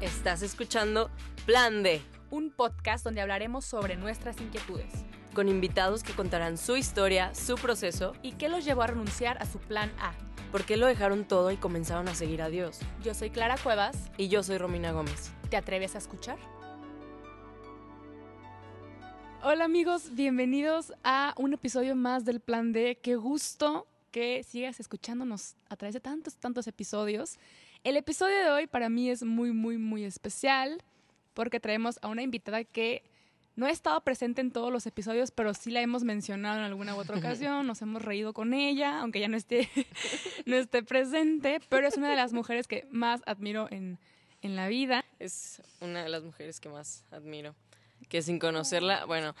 Estás escuchando Plan D, un podcast donde hablaremos sobre nuestras inquietudes con invitados que contarán su historia, su proceso y qué los llevó a renunciar a su plan A. por qué lo dejaron todo y comenzaron a seguir a Dios. Yo soy Clara Cuevas. Y yo soy Romina Gómez. ¿Te atreves a escuchar? Hola amigos, bienvenidos a un episodio más del Plan D. Qué gusto que sigas escuchándonos a través de tantos, tantos episodios. El episodio de hoy para mí es muy, muy, muy especial porque traemos a una invitada que no ha estado presente en todos los episodios, pero sí la hemos mencionado en alguna u otra ocasión, nos hemos reído con ella, aunque ya no esté, no esté presente, pero es una de las mujeres que más admiro en, en la vida. Es una de las mujeres que más admiro. Que sin conocerla, bueno,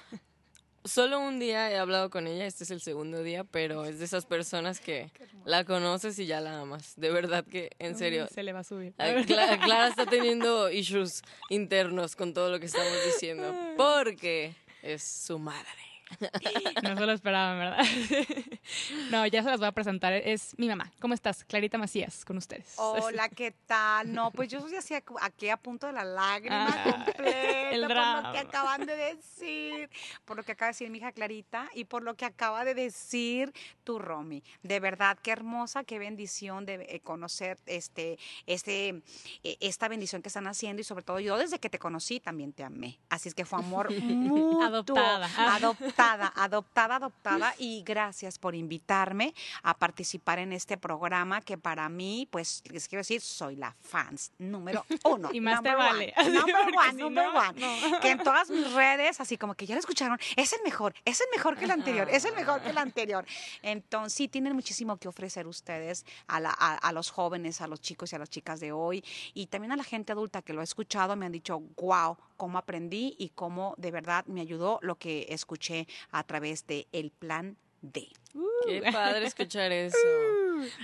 Solo un día he hablado con ella, este es el segundo día, pero es de esas personas que la conoces y ya la amas. De verdad que, en serio. Se le va a subir. Clara, está teniendo issues internos con todo lo que estamos diciendo, porque es su madre. No se lo esperaban, ¿verdad? No, ya se las voy a presentar. Es mi mamá. ¿Cómo estás? Clarita Macías, con ustedes. Hola, ¿qué tal? No, pues yo soy así aquí a punto de la lágrima ah, completa el por lo que acaban de decir, por lo que acaba de decir mi hija Clarita y por lo que acaba de decir tu Romy. De verdad, qué hermosa, qué bendición de eh, conocer este, este, e, esta bendición que están haciendo y sobre todo yo desde que te conocí también te amé. Así es que fue amor mutuo. Adoptada. Adoptada adoptada, adoptada, y gracias por invitarme a participar en este programa que para mí, pues les quiero decir, soy la fans número uno. y más te vale. Number one, number one. Que en todas mis redes, así como que ya lo escucharon, es el mejor, es el mejor que el anterior, es el mejor que el anterior. Entonces, sí, tienen muchísimo que ofrecer ustedes a, a los jóvenes, a los chicos y a las chicas de hoy, y también a la gente adulta que lo ha escuchado, me han dicho, wow, cómo aprendí y cómo de verdad me ayudó lo que escuché a través de el plan D. Qué padre escuchar eso.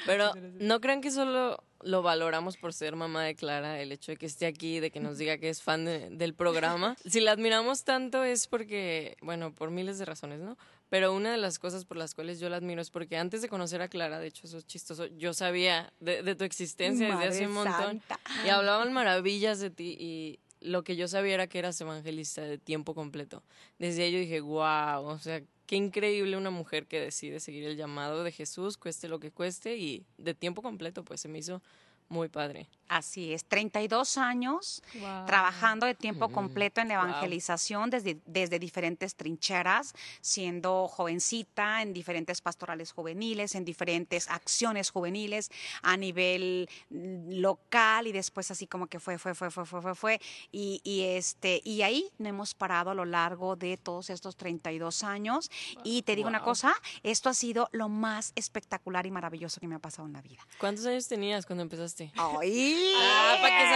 Pero no crean que solo lo valoramos por ser mamá de Clara, el hecho de que esté aquí, de que nos diga que es fan del programa. Si la admiramos tanto es porque, bueno, por miles de razones, ¿no? Pero una de las cosas por las cuales yo la admiro es porque antes de conocer a Clara, de hecho eso es chistoso, yo sabía de, tu existencia desde hace un montón y hablaban maravillas de ti y lo que yo sabía era que eras evangelista de tiempo completo. Desde ahí yo dije, wow, o sea, qué increíble una mujer que decide seguir el llamado de Jesús, cueste lo que cueste, y de tiempo completo, pues se me hizo muy padre. Así es, 32 años trabajando de tiempo completo en evangelización desde, desde diferentes trincheras, siendo jovencita en diferentes pastorales juveniles, en diferentes acciones juveniles a nivel local y después así como que fue, fue, fue, fue, fue, fue, fue. Y, y este, y ahí no hemos parado a lo largo de todos estos 32 años. Y te digo una cosa, esto ha sido lo más espectacular y maravilloso que me ha pasado en la vida. ¿Cuántos años tenías cuando empezaste? ¡Ay! Ah, para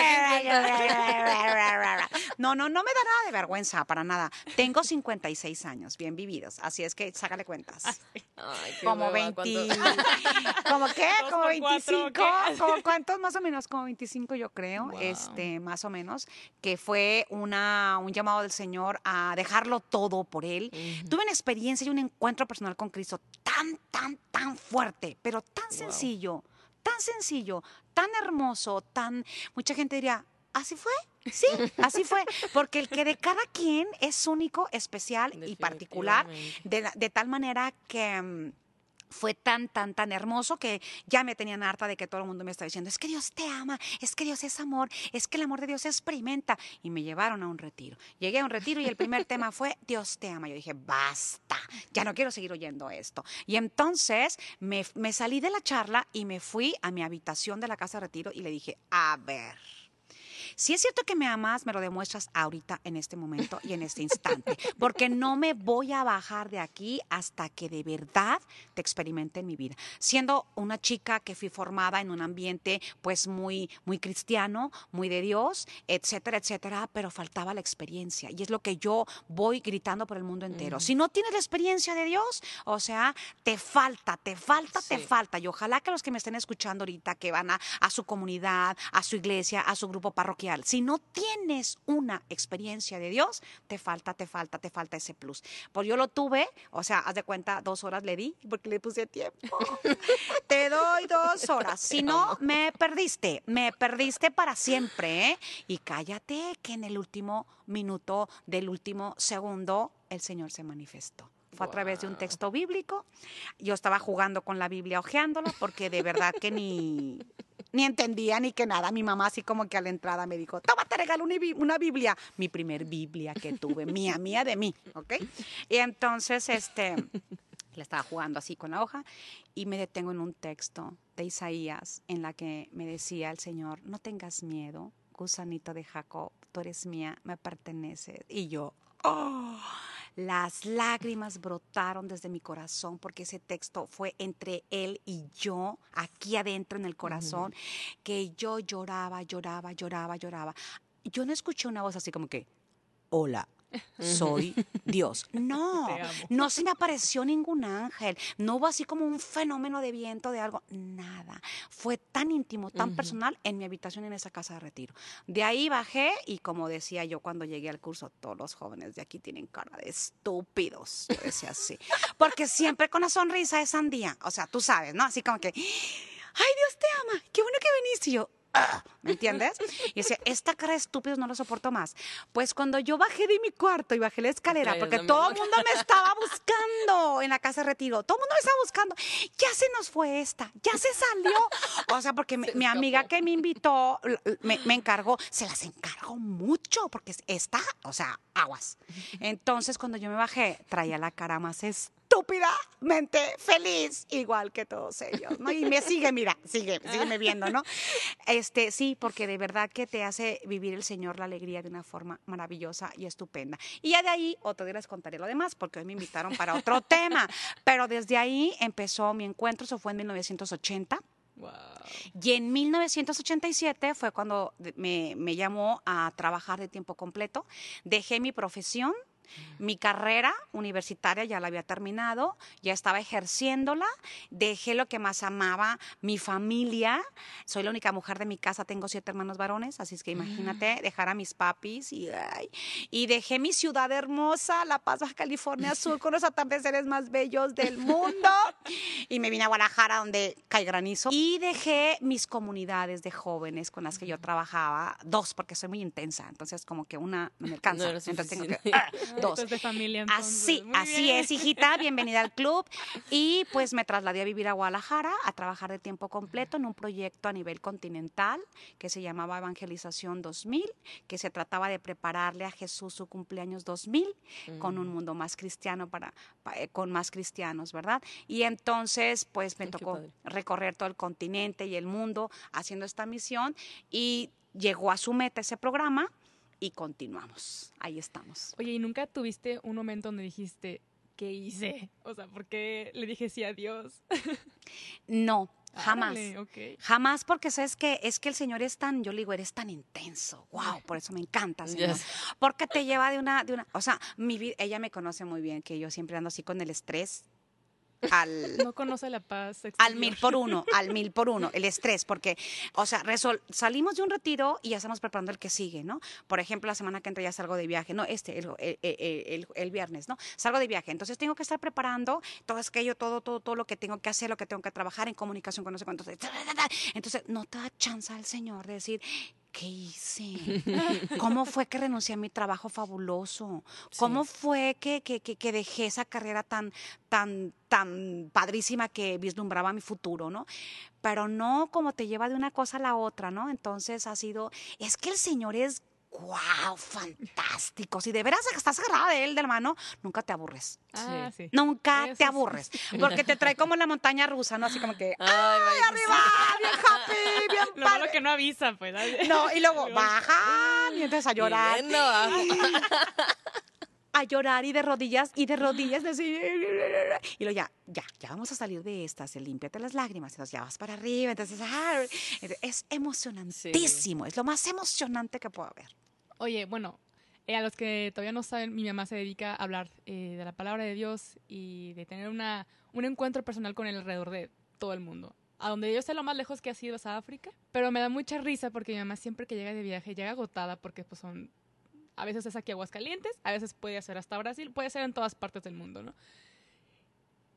que No, no, no me da nada de vergüenza, para nada. Tengo 56 años, bien vividos, así es que sácale cuentas. como 20. ¿Cómo qué? Como 25. ¿Como ¿Cuántos más o menos? Como 25 yo creo, este, más o menos, que fue una, un llamado del Señor a dejarlo todo por Él. Tuve una experiencia y un encuentro personal con Cristo tan, tan, tan fuerte, pero tan sencillo tan sencillo, tan hermoso, tan... Mucha gente diría, ¿así fue? Sí, así fue, porque el que de cada quien es único, especial y particular, de, de tal manera que mm, fue tan, tan, tan hermoso que ya me tenían harta de que todo el mundo me estaba diciendo, es que Dios te ama, es que Dios es amor, es que el amor de Dios se experimenta. Y me llevaron a un retiro. Llegué a un retiro y el primer tema fue, Dios te ama. Yo dije, basta, ya no quiero seguir oyendo esto. Y entonces me, me salí de la charla y me fui a mi habitación de la casa de retiro y le dije, a ver si es cierto que me amas, me lo demuestras ahorita, en este momento y en este instante, porque no me voy a bajar de aquí hasta que de verdad te experimente en mi vida. Siendo una chica que fui formada en un ambiente pues muy, muy cristiano, muy de Dios, etcétera, etcétera, pero faltaba la experiencia y es lo que yo voy gritando por el mundo entero. Si no tienes la experiencia de Dios, o sea, te falta, te falta, te falta. Y ojalá que los que me estén escuchando ahorita, que van a, a su comunidad, a su iglesia, a su grupo parroquial, Si no tienes una experiencia de Dios, te falta, te falta, te falta ese plus. Pues yo lo tuve, o sea, haz de cuenta, dos horas le di porque le puse tiempo. te doy dos horas. Si no, me perdiste, me perdiste para siempre. ¿eh? Y cállate que en el último minuto del último segundo el Señor se manifestó fue a través de un texto bíblico. Yo estaba jugando con la Biblia, hojeándola, porque de verdad que ni, ni entendía ni que nada. Mi mamá así como que a la entrada me dijo, toma, te regalo una Biblia. Mi primer Biblia que tuve, mía, mía de mí, ¿ok? Y entonces, este, le estaba jugando así con la hoja y me detengo en un texto de Isaías en la que me decía el Señor, no tengas miedo, gusanito de Jacob, tú eres mía, me perteneces. Y yo, oh las lágrimas brotaron desde mi corazón porque ese texto fue entre él y yo, aquí adentro en el corazón, que yo lloraba, lloraba, lloraba, lloraba. Yo no escuché una voz así como que, hola, soy Dios. No, no se me apareció ningún ángel, no hubo así como un fenómeno de viento, de algo, nada. Fue tan íntimo, tan personal en mi habitación en esa casa de retiro. De ahí bajé y como decía yo cuando llegué al curso, todos los jóvenes de aquí tienen cara de estúpidos, yo decía así, porque siempre con la sonrisa de sandía, o sea, tú sabes, ¿no? Así como que, ay Dios te ama, qué bueno que viniste y yo, ¿Me entiendes? Y decía, esta cara de estúpidos no lo soporto más. Pues cuando yo bajé de mi cuarto y bajé la escalera, porque todo el mundo me estaba buscando en la casa de retiro, todo el mundo me estaba buscando, ya se nos fue esta, ya se salió. O sea, porque mi, amiga que me invitó, me, me, encargó, se las encargó mucho, porque está, o sea, aguas. Entonces, cuando yo me bajé, traía la cara más estúpida estúpidamente feliz, igual que todos ellos, ¿no? Y me sigue, mira, sigue, sígueme viendo, ¿no? Este, sí, porque de verdad que te hace vivir el Señor la alegría de una forma maravillosa y estupenda. Y ya de ahí, otro día les contaré lo demás, porque hoy me invitaron para otro tema, pero desde ahí empezó mi encuentro, eso fue en 1980. Wow. Y en 1987 fue cuando me, me llamó a trabajar de tiempo completo. Dejé mi profesión mi carrera universitaria ya la había terminado, ya estaba ejerciéndola, dejé lo que más amaba, mi familia. Soy la única mujer de mi casa, tengo siete hermanos varones, así es que imagínate mm. dejar a mis papis y, y dejé mi ciudad hermosa, La Paz, Baja California Sur, con los atardeceres más bellos del mundo. y me vine a Guadalajara donde cae granizo. Y dejé mis comunidades de jóvenes con las que yo trabajaba, dos, porque soy muy intensa, entonces como que una me alcanza. entonces tengo que, de familia. Así, así es, hijita, bienvenida al club. Y pues me trasladé a vivir a Guadalajara a trabajar de tiempo completo en un proyecto a nivel continental que se llamaba Evangelización 2000, que se trataba de prepararle a Jesús su cumpleaños 2000 con un mm. mundo más cristiano para, eh, con más cristianos, ¿verdad? Y entonces pues me tocó recorrer todo el continente y el mundo haciendo esta misión y llegó a su meta ese programa y continuamos. Ahí estamos. Oye, ¿y nunca tuviste un momento donde dijiste, ¿qué hice? O sea, ¿por qué le dije sí a Dios? no, Jamás. Jamás porque sabes que es que el Señor es tan, yo le digo, eres tan intenso. Wow, por eso me encanta, Señor. Porque te lleva de una, de una, o sea, mi ella me conoce muy bien que yo siempre ando así con el estrés al... No conoce la paz. Al mil por uno, al mil por uno, el estrés, porque, o sea, salimos de un retiro y ya estamos preparando el que sigue, ¿no? Por ejemplo, la semana que entra ya salgo de viaje, no, este, el, el, viernes, ¿no? Salgo de viaje, entonces tengo que estar preparando todo aquello, todo, todo, todo lo que tengo que hacer, lo que tengo que trabajar en comunicación con no sé cuántos. Entonces, no te da chance al Señor de decir, ¿qué hice? ¿Cómo fue que renuncié a mi trabajo fabuloso? ¿Cómo fue que, que, que, dejé esa carrera tan, tan, tan padrísima que vislumbraba mi futuro, ¿no? Pero no como te lleva de una cosa a la otra, ¿no? Entonces ha sido, es que el Señor es ¡Wow! Fantástico. Si de veras estás agarrada de él, de hermano, nunca te aburres. Ah, sí. Nunca te aburres. Porque te trae como la montaña rusa, ¿no? Así como que. ¡Ay, arriba! ¡Bien happy! ¡Bien lo padre! Lo que no avisa, pues. No, y luego baja y entonces a llorar. A llorar y de rodillas y de rodillas decir y luego ya ya ya vamos a salir de esta se límpiate las lágrimas entonces ya vas para arriba entonces ah, es emocionantísimo es lo más emocionante que puedo haber. Oye bueno eh, a los que todavía no saben mi mamá se dedica a hablar eh, de la palabra de Dios y de tener una un encuentro personal con él alrededor de todo el mundo. A donde yo sé lo más lejos que ha sido es a África, pero me da mucha risa porque mi mamá siempre que llega de viaje llega agotada porque pues son a veces es aquí Aguascalientes, a veces puede ser hasta Brasil, puede ser en todas partes del mundo, ¿no?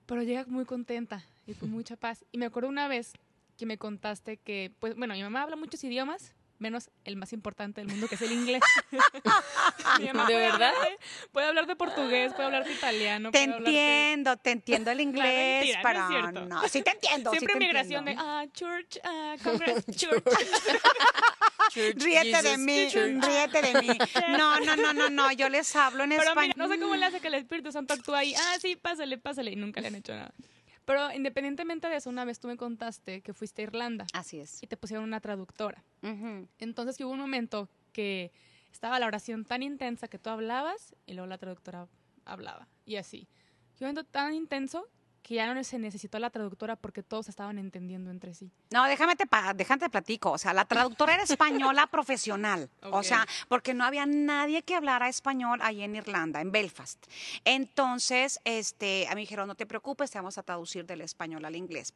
Pero llega muy contenta y con mucha paz. Y me acuerdo una vez que me contaste que, pues, bueno, mi mamá habla muchos idiomas, menos el más importante del mundo, que es el inglés. ¿De verdad? puede hablar de portugués, puede hablar de italiano. Te entiendo, te entiendo el inglés, pero no, sí te entiendo. Siempre sí te migración de, ah, church, ah, congress, church. ríete de mí, ríete de mí. No, no, no, no, no, yo les hablo en Pero español. Mira, no sé cómo le hace que el Espíritu Santo actúa ahí. Ah, sí, pásale, pásale. Y nunca le han hecho nada. Pero independientemente de eso, una vez tú me contaste que fuiste a Irlanda. Así es. Y te pusieron una traductora. Entonces hubo un momento que estaba la oración tan intensa que tú hablabas y luego la traductora hablaba. Y así. Un momento tan intenso que ya no se necesitó la traductora porque todos estaban entendiendo entre sí. No, déjame te, déjame te platico. O sea, la traductora era española profesional. O sea, porque no había nadie que hablara español ahí en Irlanda, en Belfast. Entonces, este, a mí me dijeron, no te preocupes, te vamos a traducir del español al inglés.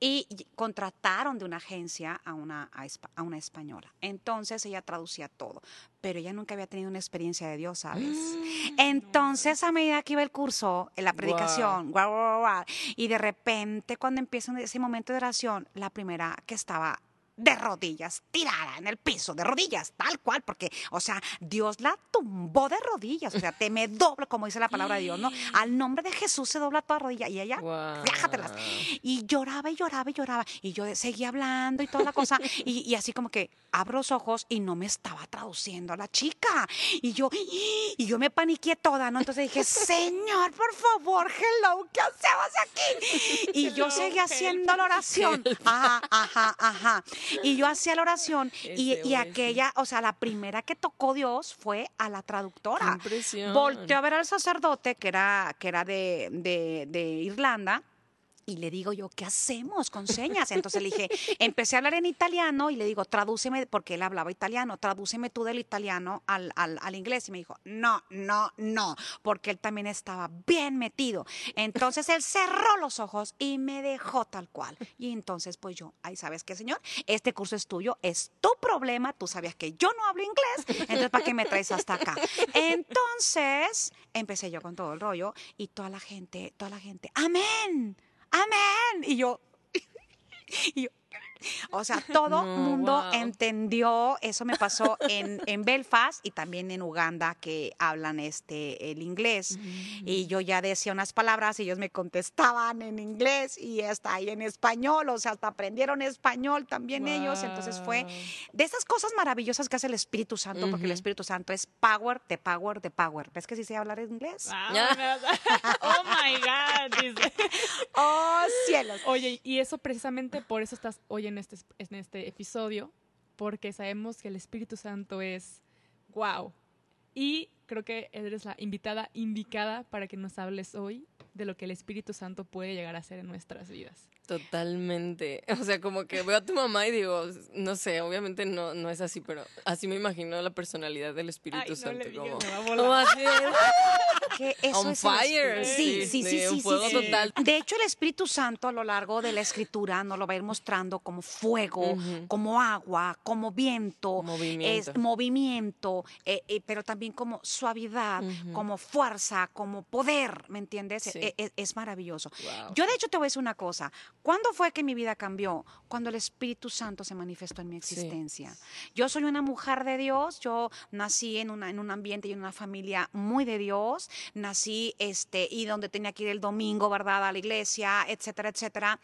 Y contrataron de una agencia a una, a una española. Entonces ella traducía todo pero ella nunca había tenido una experiencia de Dios, ¿sabes? Mm, Entonces, a medida que iba el curso, en la predicación, y de repente cuando empieza ese momento de oración, la primera que estaba de rodillas, tirada en el piso, de rodillas, tal cual, porque, o sea, Dios la tumbó de rodillas, o sea, te me doblo, como dice la palabra de Dios, ¿no? Al nombre de Jesús se dobla toda rodilla y ella, viájatelas. Y lloraba y lloraba y lloraba, y yo seguía hablando y toda la cosa, y, así como que abro los ojos y no me estaba traduciendo a la chica, y yo, y yo me paniqué toda, ¿no? Entonces dije, Señor, por favor, hello, ¿qué hacemos aquí? Y yo seguía haciendo la oración, ajá, ajá, ajá. Y yo hacía la oración y, aquella, o sea, la primera que tocó Dios fue a la traductora. Volteó a ver al sacerdote que era, que era de, de, de Irlanda y le digo yo, ¿qué hacemos con señas? Entonces le dije, empecé a hablar en italiano y le digo, tradúceme, porque él hablaba italiano, tradúceme tú del italiano al, al, inglés. Y me dijo, no, no, no, porque él también estaba bien metido. Entonces él cerró los ojos y me dejó tal cual. Y entonces, pues yo, ahí sabes qué, señor, este curso es tuyo, es tu problema, tú sabías que yo no hablo inglés, entonces ¿para qué me traes hasta acá? Entonces empecé yo con todo el rollo y toda la gente, toda la gente, amén amén. Y yo, y yo o sea, todo el mundo entendió, eso me pasó en, en, Belfast y también en Uganda que hablan este el inglés. Y yo ya decía unas palabras y ellos me contestaban en inglés y hasta ahí en español, o sea, hasta aprendieron español también ellos. Entonces fue de esas cosas maravillosas que hace el Espíritu Santo, porque el Espíritu Santo es power, de power, de power. ¿Ves que sí sé hablar inglés? oh my God. oh cielos. Oye, y eso precisamente por eso estás en este, en este episodio, porque sabemos que el Espíritu Santo es wow. Y creo que eres la invitada indicada para que nos hables hoy de lo que el Espíritu Santo puede llegar a hacer en nuestras vidas. Totalmente. O sea, como que veo a tu mamá y digo, no sé, obviamente no, no es así, pero así me imagino la personalidad del Espíritu Santo. como, como así, que eso On fire. Sí, sí, sí, sí, total. De hecho, el Espíritu Santo a lo largo de la escritura nos lo va a ir mostrando como fuego, como agua, como viento, movimiento, es, movimiento eh, eh, pero también como suavidad, como fuerza, como poder, ¿me entiendes? E, e, es, maravilloso. Yo de hecho te voy a decir una cosa. ¿Cuándo fue que mi vida cambió? Cuando el Espíritu Santo se manifestó en mi existencia. Yo soy una mujer de Dios, yo nací en, una, en un ambiente y en una familia muy de Dios, nací este, y donde tenía que ir el domingo, ¿verdad? A la iglesia, etcétera, etcétera.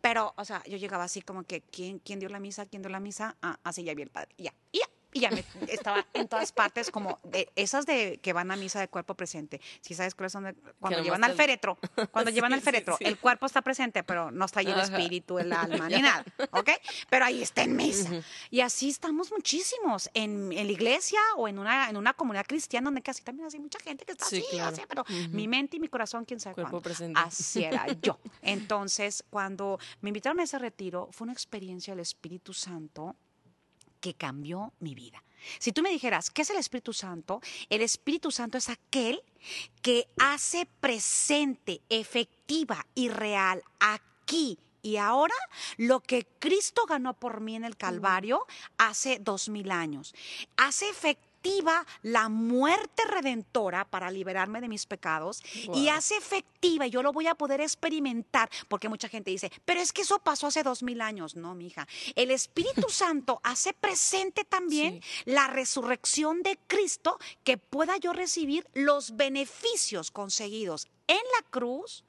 Pero, o sea, yo llegaba así como que, ¿quién, quién dio la misa? ¿Quién dio la misa? Ah, así ya vi el padre. Ya, ya y ya me, estaba en todas partes como de esas de que van a misa de cuerpo presente. Si sabes cuáles son cuando llevan al féretro, cuando llevan al féretro, el cuerpo está presente, pero no está ahí el espíritu, el alma ni nada, ¿ok? Pero ahí está en misa. Y así estamos muchísimos en, en, la iglesia o en una en una comunidad cristiana donde casi también hay mucha gente que está así, así, pero mi mente y mi corazón quién sabe cuerpo Presente. Así era yo. Entonces, cuando me invitaron a ese retiro, fue una experiencia del Espíritu Santo que cambió mi vida. Si tú me dijeras, ¿qué es el Espíritu Santo? El Espíritu Santo es aquel que hace presente, efectiva y real aquí y ahora lo que Cristo ganó por mí en el Calvario hace dos mil años. Hace efectiva la muerte redentora para liberarme de mis pecados y hace efectiva, y yo lo voy a poder experimentar, porque mucha gente dice, pero es que eso pasó hace dos mil años. No, mija. El Espíritu Santo hace presente también la resurrección de Cristo que pueda yo recibir los beneficios conseguidos en la cruz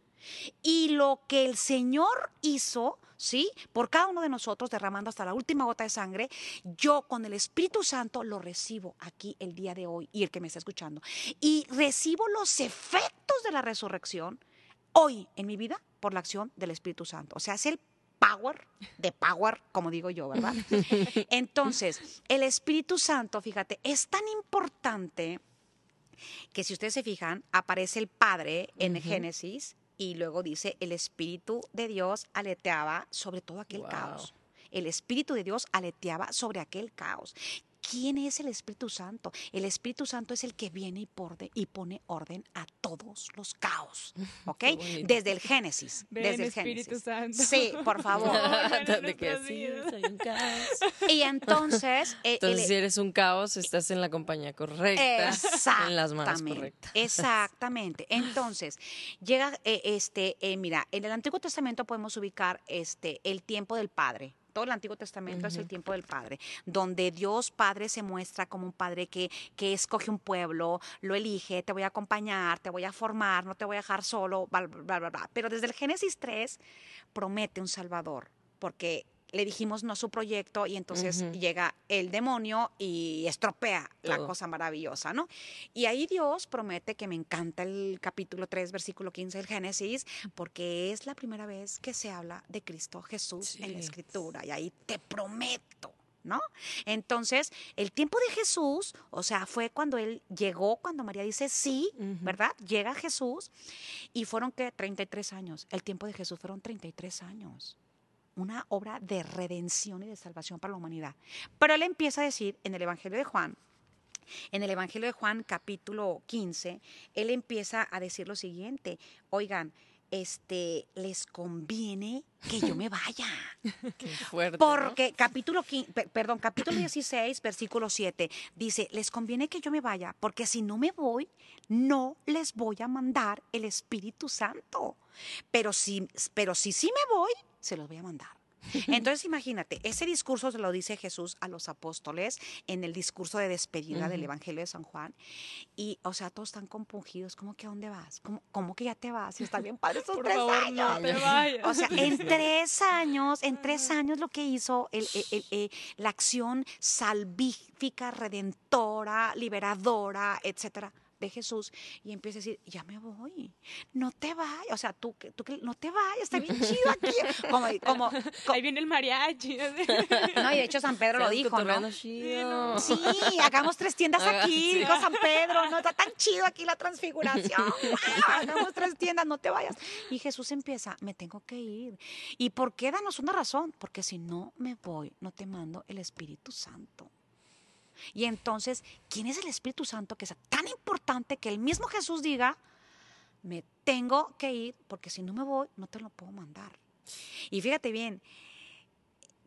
y lo que el Señor hizo, ¿sí? Por cada uno de nosotros, derramando hasta la última gota de sangre, yo con el Espíritu Santo lo recibo aquí el día de hoy y el que me está escuchando. Y recibo los efectos de la resurrección hoy en mi vida por la acción del Espíritu Santo. O sea, es el power de power, como digo yo, ¿verdad? Entonces, el Espíritu Santo, fíjate, es tan importante que si ustedes se fijan, aparece el Padre en Génesis y luego dice, el Espíritu de Dios aleteaba sobre todo aquel caos. El Espíritu de Dios aleteaba sobre aquel caos. ¿Quién es el Espíritu Santo? El Espíritu Santo es el que viene y, y pone orden a todos los caos, ¿ok? Desde el Génesis. desde el Espíritu Santo. Sí, por favor. de que sí, soy un caos. Y entonces... Eh, entonces, si eres un caos, estás en la compañía correcta, en las manos correctas. Exactamente. Entonces, llega, eh, este, eh, mira, en el Antiguo Testamento podemos ubicar este, el tiempo del Padre, todo el Antiguo Testamento es el tiempo del Padre, donde Dios Padre se muestra como un Padre que, que escoge un pueblo, lo elige, te voy a acompañar, te voy a formar, no te voy a dejar solo, bla, bla, bla, bla. Pero desde el Génesis 3 promete un Salvador, porque le dijimos no su proyecto y entonces llega el demonio y estropea la cosa maravillosa, ¿no? Y ahí Dios promete que me encanta el capítulo 3, versículo 15 del Génesis, porque es la primera vez que se habla de Cristo Jesús en la Escritura. Y ahí te prometo. ¿No? Entonces, el tiempo de Jesús, o sea, fue cuando él llegó, cuando María dice sí, ¿verdad? Llega Jesús y fueron que 33 años. El tiempo de Jesús fueron 33 años una obra de redención y de salvación para la humanidad. Pero él empieza a decir en el Evangelio de Juan, en el Evangelio de Juan capítulo 15, él empieza a decir lo siguiente, oigan, este, les conviene que yo me vaya. Qué fuerte, Porque capítulo, perdón, capítulo 16, versículo 7, dice, les conviene que yo me vaya, porque si no me voy, no les voy a mandar el Espíritu Santo. Pero si, pero si sí me voy, se los voy a mandar. Entonces imagínate, ese discurso se lo dice Jesús a los apóstoles en el discurso de despedida del Evangelio de San Juan. Y, o sea, todos están compungidos, ¿cómo que a dónde vas? ¿Cómo, cómo que ya te vas? Está bien padre esos tres años. O sea, en tres años, en tres años lo que hizo el, eh, la acción salvífica, redentora, liberadora, etcétera de Jesús y empieza a decir, ya me voy, no te vayas, o sea, tú, tú no te vayas, está bien chido aquí. Como, como, Ahí viene el mariachi. No, y de hecho San Pedro lo dijo, ¿no? Sí, hagamos tres tiendas aquí, dijo San Pedro, no está tan chido aquí la transfiguración. hagamos tres tiendas, no te vayas. Y Jesús empieza, me tengo que ir. ¿Y por qué? Danos una razón, porque si no me voy, no te mando el Espíritu Santo. Y entonces, ¿quién es el Espíritu Santo que es tan importante que el mismo Jesús diga, me tengo que ir porque si no me voy, no te lo puedo mandar? Y fíjate bien,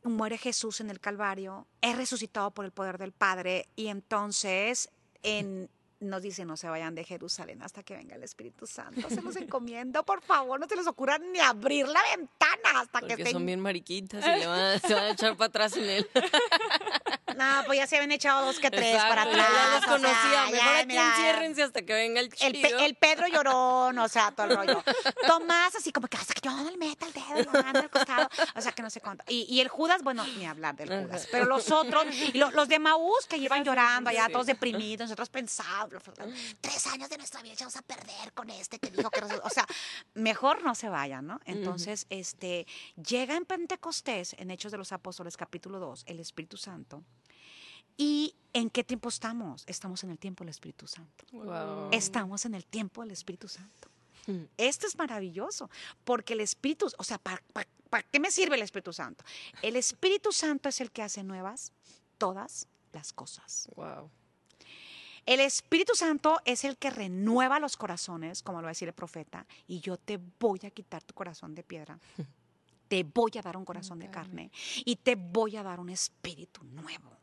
muere Jesús en el Calvario, es resucitado por el poder del Padre y entonces en nos dice no se vayan de Jerusalén hasta que venga el Espíritu Santo. Se los encomiendo, por favor, no se les ocurra ni abrir la ventana hasta Porque que estén... son bien mariquitas y le van a, se van a echar para atrás en él. No, pues ya se habían echado dos que tres para atrás. Ya los conocía. Mejor aquí enciérrense hasta que venga el chido. El, Pedro lloró, o sea, todo el rollo. Tomás así como que hasta que yo no le meta el dedo, lo al costado. O sea, que no sé cuánto. Y, y, el Judas, bueno, ni hablar del Judas. Pero los otros, y los, los de Maús que iban llorando allá, todos deprimidos, nosotros pensábamos, tres años de nuestra vida vamos a perder con este que dijo que... O sea, mejor no se vayan, ¿no? Entonces, este, llega en Pentecostés, en Hechos de los Apóstoles, capítulo 2, el Espíritu Santo. ¿Y en qué tiempo estamos? Estamos en el tiempo del Espíritu Santo. Estamos en el tiempo del Espíritu Santo. Hmm. Esto es maravilloso, porque el Espíritu, o sea, ¿para, qué me sirve el Espíritu Santo? El Espíritu Santo es el que hace nuevas todas las cosas. Wow. El Espíritu Santo es el que renueva los corazones, como lo va a decir el profeta, y yo te voy a quitar tu corazón de piedra te voy a dar un corazón de carne y te voy a dar un espíritu nuevo.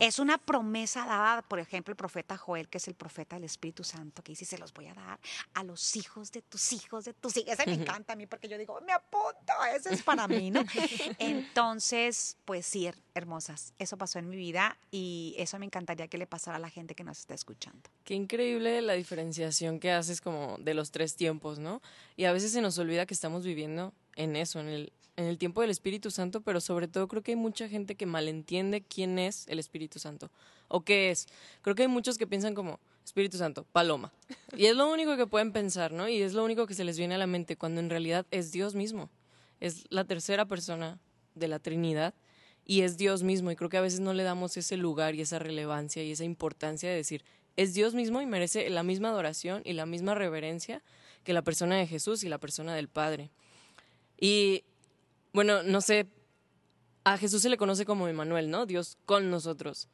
Es una promesa dada, por ejemplo, el profeta Joel, que es el profeta del Espíritu Santo, que dice, se los voy a dar a los hijos de tus hijos, de tus hijos. Ese me encanta a mí porque yo digo, me apunto, ese es para mí, ¿no? Entonces, pues sí, hermosas, eso pasó en mi vida y eso me encantaría que le pasara a la gente que nos está escuchando. Qué increíble la diferenciación que haces como de los tres tiempos, ¿no? Y a veces se nos olvida que estamos viviendo en eso, en el en el tiempo del Espíritu Santo, pero sobre todo creo que hay mucha gente que malentiende quién es el Espíritu Santo o qué es. Creo que hay muchos que piensan como Espíritu Santo, paloma. Y es lo único que pueden pensar, ¿no? Y es lo único que se les viene a la mente cuando en realidad es Dios mismo. Es la tercera persona de la Trinidad y es Dios mismo. Y creo que a veces no le damos ese lugar y esa relevancia y esa importancia de decir, es Dios mismo y merece la misma adoración y la misma reverencia que la persona de Jesús y la persona del Padre. Y bueno, no sé, a Jesús se le conoce como Emanuel, ¿no? Dios con nosotros.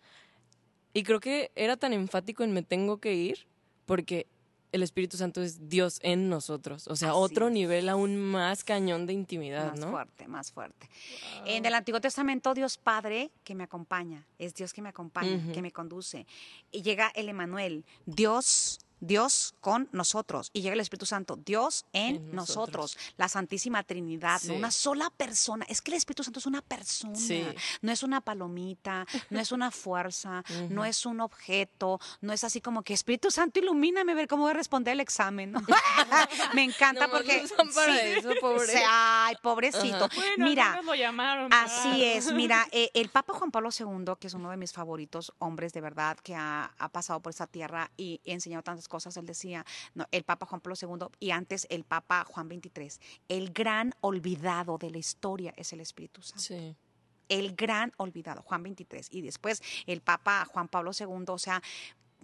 Y creo que era tan enfático en me tengo que ir porque el Espíritu Santo es Dios en nosotros. O sea, otro nivel aún más cañón de intimidad, ¿no? Más fuerte, más fuerte. En el Antiguo Testamento, Dios Padre que me acompaña, es Dios que me acompaña, que me conduce. Y llega el Emanuel, Dios Dios con nosotros. Y llega el Espíritu Santo, Dios en, nosotros. la Santísima Trinidad, una sola persona. Es que el Espíritu Santo es una persona, no es una palomita, no es una fuerza, no es un objeto, no es así como que Espíritu Santo ilumíname a ver cómo voy a responder el examen. Me encanta porque... ay, pobrecito. mira, así es. Mira, eh, el Papa Juan Pablo II, que es uno de mis favoritos hombres de verdad, que ha, ha pasado por esa tierra y ha enseñado tantas cosas, él decía, no, el Papa Juan Pablo II y antes el Papa Juan XXIII, el gran olvidado de la historia es el Espíritu Santo. El gran olvidado, Juan XXIII. Y después el Papa Juan Pablo II, o sea,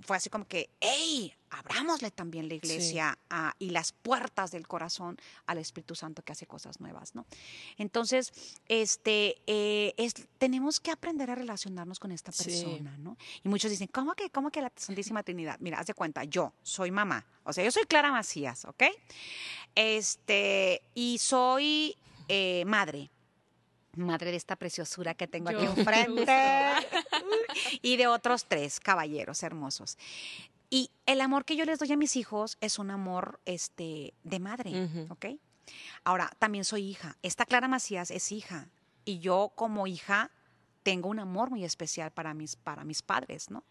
fue así como que, ¡hey! Abrámosle también la iglesia y las puertas del corazón al Espíritu Santo que hace cosas nuevas, ¿no? Entonces, este, eh, es, tenemos que aprender a relacionarnos con esta persona, ¿no? Y muchos dicen, ¿cómo que, cómo que la Santísima Trinidad? Mira, haz de cuenta, yo soy mamá, o sea, yo soy Clara Macías, ¿ok? Este, y soy eh, madre madre de esta preciosura que tengo aquí enfrente, y de otros tres caballeros hermosos. Y el amor que yo les doy a mis hijos es un amor este, de madre, ¿ok? Ahora, también soy hija. Esta Clara Macías es hija. Y yo como hija tengo un amor muy especial para mis, para mis padres, ¿no?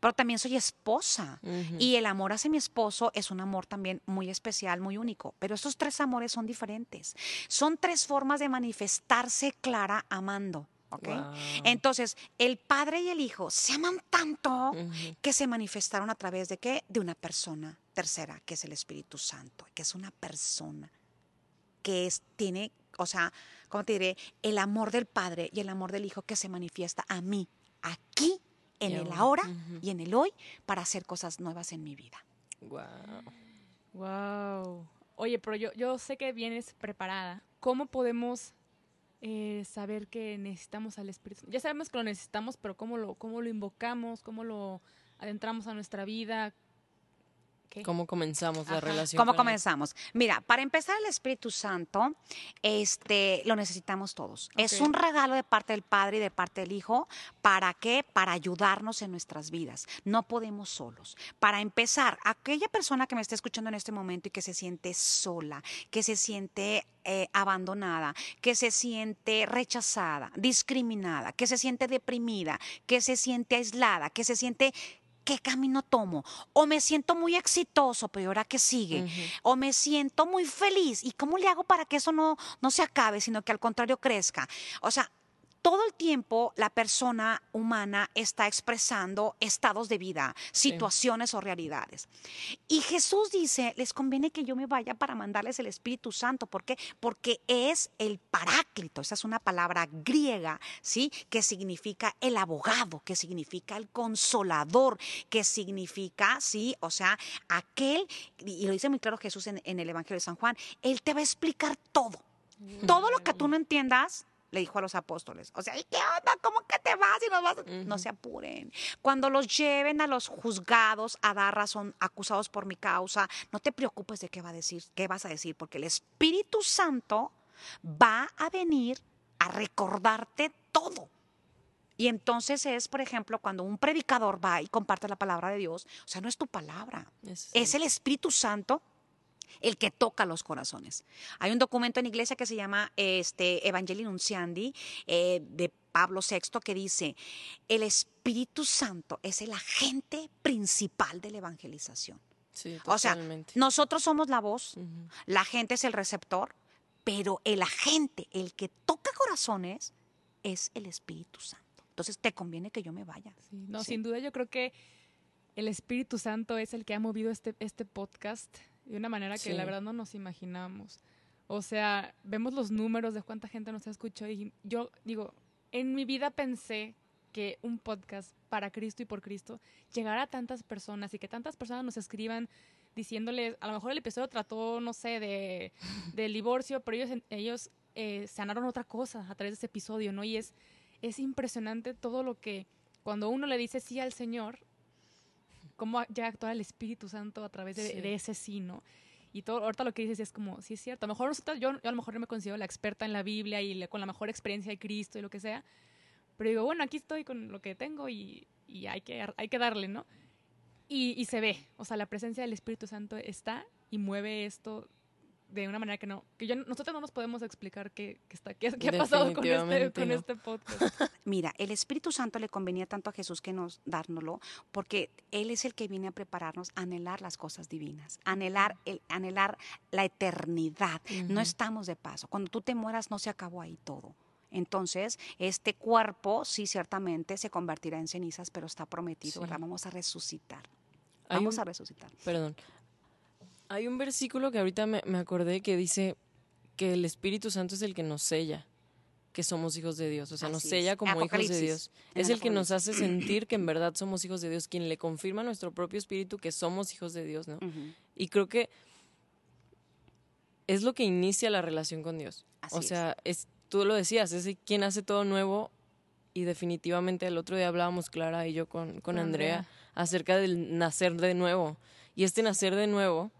pero también soy esposa. Y el amor hacia mi esposo es un amor también muy especial, muy único. Pero estos tres amores son diferentes. Son tres formas de manifestarse clara amando. ¿okay? Entonces, el padre y el hijo se aman tanto que se manifestaron a través de qué? De una persona tercera, que es el Espíritu Santo, que es una persona que es, tiene, o sea, ¿cómo te diré? El amor del padre y el amor del hijo que se manifiesta a mí, aquí en el ahora y en el hoy para hacer cosas nuevas en mi vida. Wow. Wow. Oye, pero yo, yo sé que vienes preparada. ¿Cómo podemos eh, saber que necesitamos al Espíritu? Ya sabemos que lo necesitamos, pero ¿cómo lo, cómo lo invocamos? ¿Cómo lo adentramos a nuestra vida? ¿Cómo comenzamos la relación? ¿Cómo comenzamos? Mira, para empezar el Espíritu Santo, este, lo necesitamos todos. Es un regalo de parte del Padre y de parte del Hijo. ¿Para qué? Para ayudarnos en nuestras vidas. No podemos solos. Para empezar, aquella persona que me está escuchando en este momento y que se siente sola, que se siente eh, abandonada, que se siente rechazada, discriminada, que se siente deprimida, que se siente aislada, que se siente ¿qué camino tomo? O me siento muy exitoso, pero ahora qué sigue? O me siento muy feliz, ¿y cómo le hago para que eso no, no se acabe, sino que al contrario crezca? O sea, todo el tiempo la persona humana está expresando estados de vida, situaciones o realidades. Y Jesús dice, les conviene que yo me vaya para mandarles el Espíritu Santo. ¿Por qué? Porque es el paráclito. Esa es una palabra griega, ¿sí? Que significa el abogado, que significa el consolador, que significa, ¿sí? O sea, aquel, y lo dice muy claro Jesús en, en el Evangelio de San Juan, Él te va a explicar todo. Todo lo que tú no entiendas, le dijo a los apóstoles. O sea, ¿y qué onda? ¿Cómo que te vas y nos vas? No se apuren. Cuando los lleven a los juzgados a dar razón, acusados por mi causa, no te preocupes de qué va a decir, qué vas a decir, porque el Espíritu Santo va a venir a recordarte todo. Y entonces es, por ejemplo, cuando un predicador va y comparte la palabra de Dios, o sea, no es tu palabra, es el Espíritu Santo el que toca los corazones. Hay un documento en iglesia que se llama este, Evangelii Nunciandi eh, de Pablo VI que dice, el Espíritu Santo es el agente principal de la evangelización. o sea, nosotros somos la voz, la gente es el receptor, pero el agente, el que toca corazones, es el Espíritu Santo. Entonces te conviene que yo me vaya. no, sin duda yo creo que el Espíritu Santo es el que ha movido este, este podcast de una manera que la verdad no nos imaginamos. O sea, vemos los números de cuánta gente nos ha escuchado y yo digo, en mi vida pensé que un podcast para Cristo y por Cristo llegara a tantas personas y que tantas personas nos escriban diciéndoles, a lo mejor el episodio trató, no sé, de, del divorcio, pero ellos, ellos eh, sanaron otra cosa a través de ese episodio, ¿no? Y es, es impresionante todo lo que cuando uno le dice sí al Señor, cómo llega a actuar el Espíritu Santo a través de, ese sí, ¿no? Y todo, ahorita lo que dices es como, sí es cierto, a lo mejor nosotros, yo, a lo mejor no me considero la experta en la Biblia y con la mejor experiencia de Cristo y lo que sea, pero digo, bueno, aquí estoy con lo que tengo y, hay, que, hay que darle, ¿no? Y, y, se ve, o sea, la presencia del Espíritu Santo está y mueve esto de una manera que no, que yo, nosotros no nos podemos explicar qué, está, qué, ha pasado con este, con este podcast. Mira, el Espíritu Santo le convenía tanto a Jesús que nos dárnoslo, porque Él es el que viene a prepararnos a anhelar las cosas divinas, anhelar, el, anhelar la eternidad. No estamos de paso. Cuando tú te mueras no se acabó ahí todo. Entonces, este cuerpo sí ciertamente se convertirá en cenizas, pero está prometido, ¿verdad? Vamos a resucitar. Vamos a resucitar. Perdón. Hay un versículo que ahorita me, acordé que dice que el Espíritu Santo es el que nos sella, que somos hijos de Dios. O sea, nos sella como hijos de Dios. Es el que nos hace sentir que en verdad somos hijos de Dios, quien le confirma a nuestro propio espíritu que somos hijos de Dios, ¿no? Y creo que es lo que inicia la relación con Dios. o sea, es. tú lo decías, es quien hace todo nuevo y definitivamente el otro día hablábamos Clara y yo con, con Andrea acerca del nacer de nuevo. Y este nacer de nuevo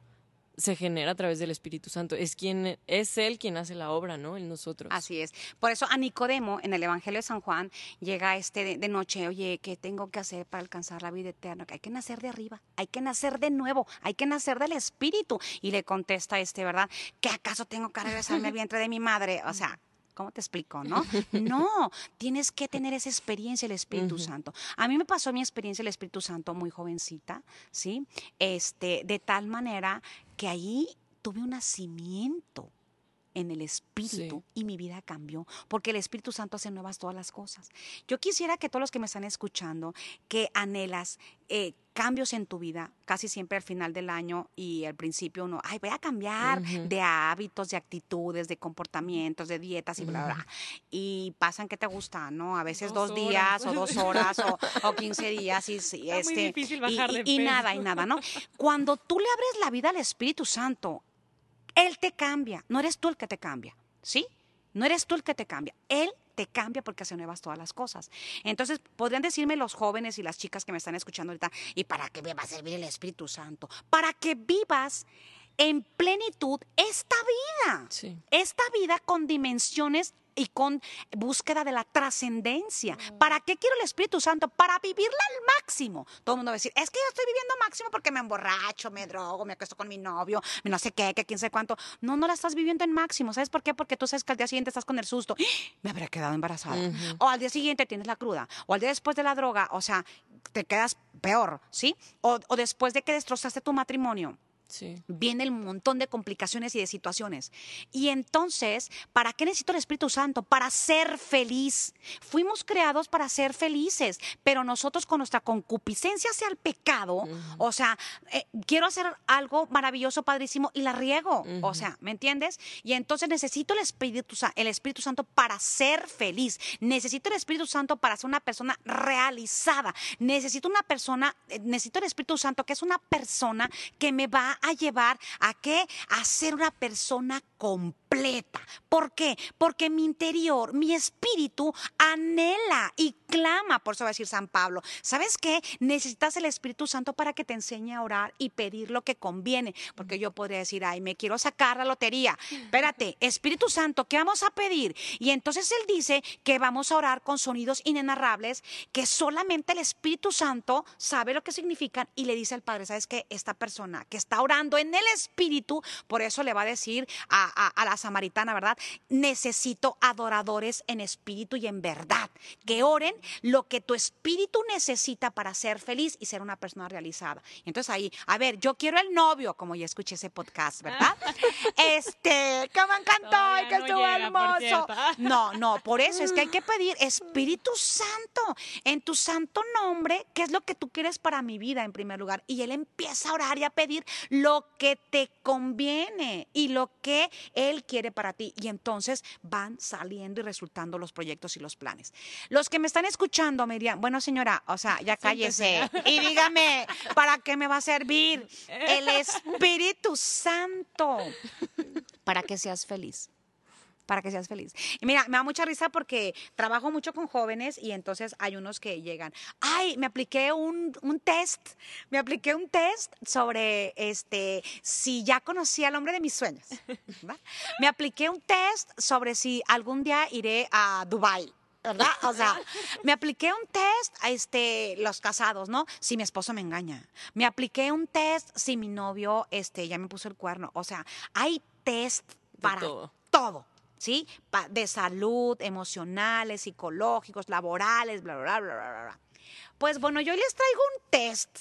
se genera a través del Espíritu Santo. Es quien es él quien hace la obra, ¿no? En nosotros. Así es. Por eso a Nicodemo en el Evangelio de San Juan llega este de, noche, oye, ¿qué tengo que hacer para alcanzar la vida eterna? Hay que nacer de arriba, hay que nacer de nuevo, hay que nacer del Espíritu. Y le contesta este, ¿verdad? ¿Que acaso tengo que regresarme al vientre de mi madre? O sea, ¿Cómo te explico, no? No, tienes que tener esa experiencia el Espíritu Santo. A mí me pasó mi experiencia el Espíritu Santo muy jovencita, ¿sí? Este, de tal manera que ahí tuve un nacimiento en el Espíritu y mi vida cambió, porque el Espíritu Santo hace nuevas todas las cosas. Yo quisiera que todos los que me están escuchando, que anhelas eh, cambios en tu vida, casi siempre al final del año y al principio uno, ay, voy a cambiar de hábitos, de actitudes, de comportamientos, de dietas y bla, bla, Y pasan que te gusta, ¿no? A veces dos, días o dos horas o, quince días y, este, y nada, y nada, ¿no? Cuando tú le abres la vida al Espíritu Santo, él te cambia, no eres tú el que te cambia, ¿sí? No eres tú el que te cambia, Él te cambia porque hace nuevas todas las cosas. Entonces, podrían decirme los jóvenes y las chicas que me están escuchando ahorita, ¿y para qué me va a servir el Espíritu Santo? Para que vivas en plenitud esta vida. Sí. Esta vida con dimensiones y con búsqueda de la trascendencia. ¿Para qué quiero el Espíritu Santo? Para vivirla al máximo. Todo el mundo va a decir, es que yo estoy viviendo máximo porque me emborracho, me drogo, me acuesto con mi novio, me no sé qué, que quién sé cuánto. No, no la estás viviendo en máximo. ¿Sabes por qué? Porque tú sabes que al día siguiente estás con el susto. ¡Ah! Me habría quedado embarazada. O al día siguiente tienes la cruda. O al día después de la droga. O sea, te quedas peor, ¿sí? O, o después de que destrozaste tu matrimonio Viene un montón de complicaciones y de situaciones. Y entonces, ¿para qué necesito el Espíritu Santo? Para ser feliz. Fuimos creados para ser felices, pero nosotros con nuestra concupiscencia hacia el pecado, o sea, eh, quiero hacer algo maravilloso, padrísimo, y la riego. O sea, ¿me entiendes? Y entonces necesito el Espíritu, el Espíritu Santo para ser feliz. Necesito el Espíritu Santo para ser una persona realizada. Necesito una persona, eh, necesito el Espíritu Santo que es una persona que me va a llevar a qué? A ser una persona completa. ¿Por qué? Porque mi interior, mi espíritu anhela y clama, por eso va a decir San Pablo. ¿Sabes qué? Necesitas el Espíritu Santo para que te enseñe a orar y pedir lo que conviene. Porque yo podría decir, ay, me quiero sacar la lotería. Espérate, Espíritu Santo, ¿qué vamos a pedir? Y entonces él dice que vamos a orar con sonidos inenarrables, que solamente el Espíritu Santo sabe lo que significan y le dice al Padre, ¿sabes qué? Esta persona que está orando en el Espíritu, por eso le va a decir a, a la samaritana, ¿verdad? Necesito adoradores en espíritu y en verdad, que oren lo que tu espíritu necesita para ser feliz y ser una persona realizada. Entonces ahí, a ver, yo quiero el novio, como ya escuché ese podcast, ¿verdad? este, que me encantó y que estuvo hermoso. No, no, por eso es que hay que pedir Espíritu Santo en tu santo nombre, ¿qué es lo que tú quieres para mi vida en primer lugar? Y él empieza a orar y a pedir lo que te conviene y lo que él quiere para ti. Y entonces van saliendo y resultando los proyectos y los planes. Los que me están escuchando me dirían, bueno señora, o sea, ya cállese y dígame, ¿para qué me va a servir el Espíritu Santo? Para que seas feliz para que seas feliz. Y mira, me da mucha risa porque trabajo mucho con jóvenes y entonces hay unos que llegan, ay, me apliqué un, test, me apliqué un test sobre este, si ya conocí al hombre de mis sueños. Me apliqué un test sobre si algún día iré a Dubai. ¿verdad? O sea, me apliqué un test a este, los casados, ¿no? Si mi esposo me engaña. Me apliqué un test si mi novio este, ya me puso el cuerno. O sea, hay test para todo. ¿Sí? de salud, emocionales, psicológicos, laborales, bla, bla, bla, bla, bla. Pues bueno, yo les traigo un test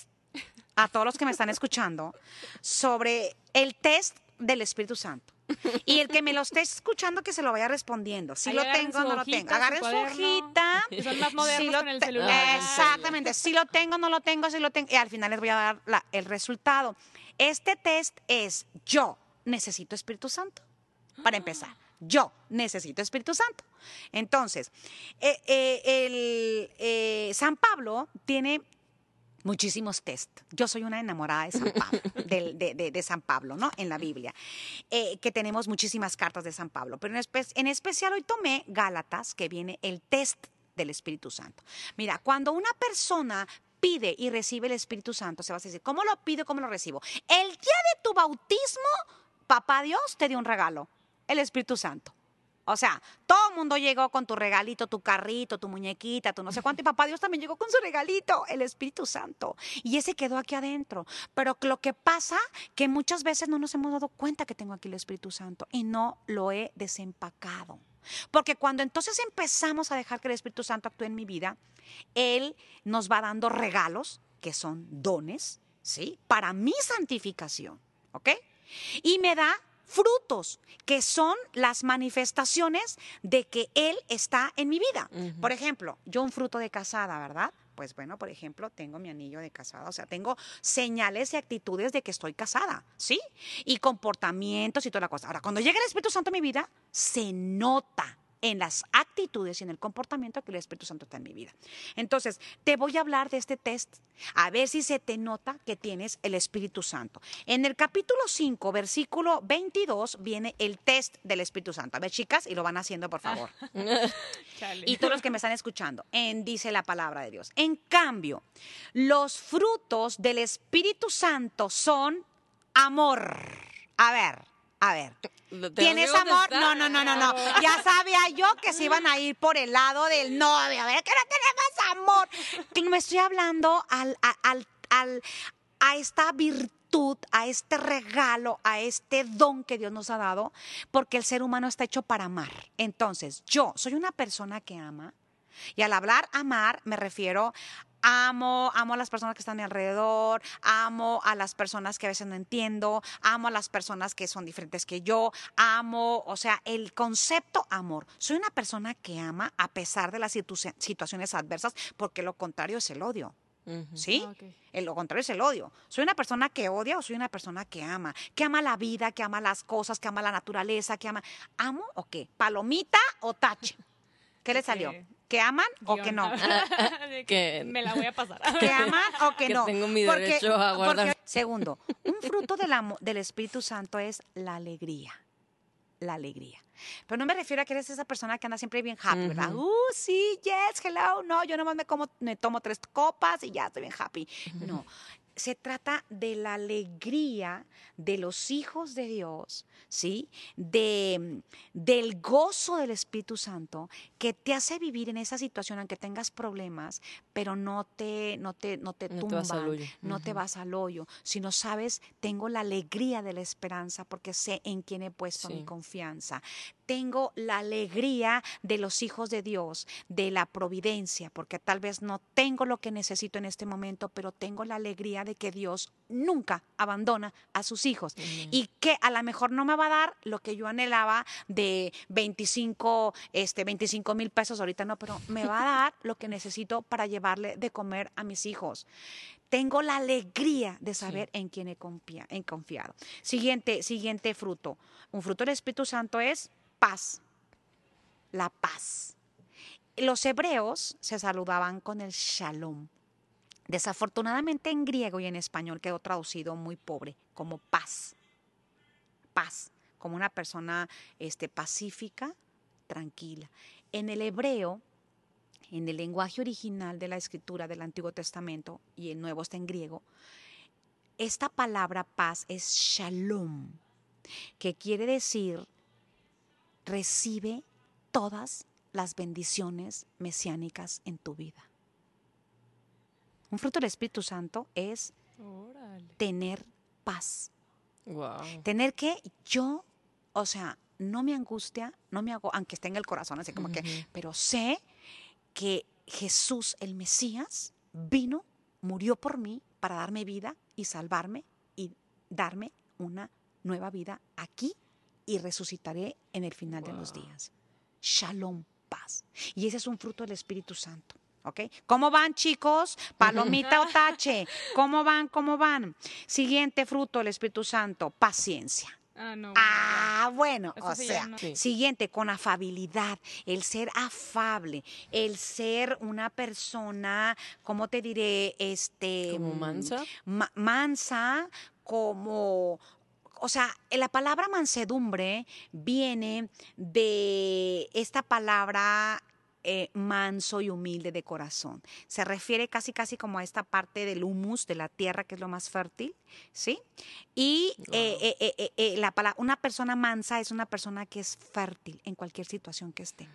a todos los que me están escuchando sobre el test del Espíritu Santo. Y el que me lo esté escuchando, que se lo vaya respondiendo. Si lo tengo, no lo tengo. Agarren su, hojita. Son más modernos con el celular. Exactamente. Si lo tengo, no lo tengo, si lo tengo. Y al final les voy a dar la, el resultado. Este test es yo necesito Espíritu Santo. Para empezar. Yo necesito Espíritu Santo. Entonces, eh, eh, el, eh, San Pablo tiene muchísimos test. Yo soy una enamorada de San Pablo, de, San Pablo, ¿no? En la Biblia, eh, que tenemos muchísimas cartas de San Pablo, pero en, especial hoy tomé Gálatas, que viene el test del Espíritu Santo. Mira, cuando una persona pide y recibe el Espíritu Santo, se va a decir, ¿cómo lo pido, cómo lo recibo? El día de tu bautismo, papá Dios te dio un regalo, el Espíritu Santo. O sea, todo el mundo llegó con tu regalito, tu carrito, tu muñequita, tu no sé cuánto. Y papá Dios también llegó con su regalito, el Espíritu Santo. Y ese quedó aquí adentro. Pero lo que pasa que muchas veces no nos hemos dado cuenta que tengo aquí el Espíritu Santo y no lo he desempacado. Porque cuando entonces empezamos a dejar que el Espíritu Santo actúe en mi vida, Él nos va dando regalos, que son dones, ¿sí? Para mi santificación, ¿ok? Y me da frutos, que son las manifestaciones de que Él está en mi vida. Por ejemplo, yo un fruto de casada, ¿verdad? Pues bueno, por ejemplo, tengo mi anillo de casada, o sea, tengo señales y actitudes de que estoy casada, ¿sí? Y comportamientos y toda la cosa. Ahora, cuando llega el Espíritu Santo a mi vida, se nota en las actitudes y en el comportamiento que el Espíritu Santo está en mi vida. Entonces, te voy a hablar de este test, a ver si se te nota que tienes el Espíritu Santo. En el capítulo 5, versículo 22, viene el test del Espíritu Santo. A ver, chicas, y lo van haciendo, por favor. y todos los que me están escuchando, en dice la palabra de Dios. En cambio, los frutos del Espíritu Santo son amor. A ver, a ver. ¿Tienes amor? No, no, no, no, no. Ya sabía yo que se iban a ir por el lado del novio. A ver, que no tenemos amor. Me estoy hablando al, al, al, a esta virtud, a este regalo, a este don que Dios nos ha dado, porque el ser humano está hecho para amar. Entonces, yo soy una persona que ama. Y al hablar amar me refiero amo, amo a las personas que están a mi alrededor, amo a las personas que a veces no entiendo, amo a las personas que son diferentes que yo, amo, o sea, el concepto amor. Soy una persona que ama a pesar de las situaciones adversas, porque lo contrario es el odio. ¿Sí? Ah, lo contrario es el odio. ¿Soy una persona que odia o soy una persona que ama? Que ama la vida, que ama las cosas, que ama la naturaleza, que ama. ¿Amo o qué? ¿Palomita o tache? ¿Qué le salió? ¿Que aman o que no? que me la voy a pasar. ¿Que aman o que, que no? Tengo mi derecho a guardar. segundo, un fruto del, del Espíritu Santo es la alegría. la alegría. Pero no me refiero a que eres esa persona que anda siempre bien happy, ¿verdad? Uh, sí, yes, hello. No, yo nomás me, como, me tomo tres copas y ya estoy bien happy. No, se trata de la alegría de los hijos de Dios, ¿sí? De, del gozo del Espíritu Santo que te hace vivir en esa situación, aunque tengas problemas, pero no te, no te, no te tumban, no te vas al hoyo, sino sabes, tengo la alegría de la esperanza porque sé en quién he puesto mi confianza tengo la alegría de los hijos de Dios, de la providencia, porque tal vez no tengo lo que necesito en este momento, pero tengo la alegría de que Dios nunca abandona a sus hijos y que a lo mejor no me va a dar lo que yo anhelaba de 25, este, 25 mil pesos ahorita no, pero me va a dar lo que necesito para llevarle de comer a mis hijos tengo la alegría de saber en quién he, he confiado. Siguiente, siguiente fruto. Un fruto del Espíritu Santo es paz. La paz. Los hebreos se saludaban con el shalom. Desafortunadamente en griego y en español quedó traducido muy pobre, como paz. Paz, como una persona este, pacífica, tranquila. En el hebreo, en el lenguaje original de la escritura del Antiguo Testamento, y el Nuevo está en griego, esta palabra paz es shalom, que quiere decir recibe todas las bendiciones mesiánicas en tu vida. Un fruto del Espíritu Santo es tener paz. Tener que yo, o sea, no me angustia, no me hago, aunque esté en el corazón, así como que, pero sé que Jesús, el Mesías, vino, murió por mí para darme vida y salvarme y darme una nueva vida aquí y resucitaré en el final de los días. Shalom, paz. Y ese es un fruto del Espíritu Santo. ¿Ok? ¿Cómo van, chicos? Palomita o tache. ¿Cómo van? ¿Cómo van? Siguiente fruto del Espíritu Santo, paciencia. Ah, no, ah bueno, o sea, siguiente, con afabilidad, el ser afable, el ser una persona, ¿cómo te diré? Este, como mansa. mansa, como o sea, la palabra mansedumbre viene de esta palabra eh, manso y humilde de corazón. Se refiere casi casi como a esta parte del humus de la tierra que es lo más fértil, ¿sí? Y eh, eh, la una persona mansa es una persona que es fértil en cualquier situación que esté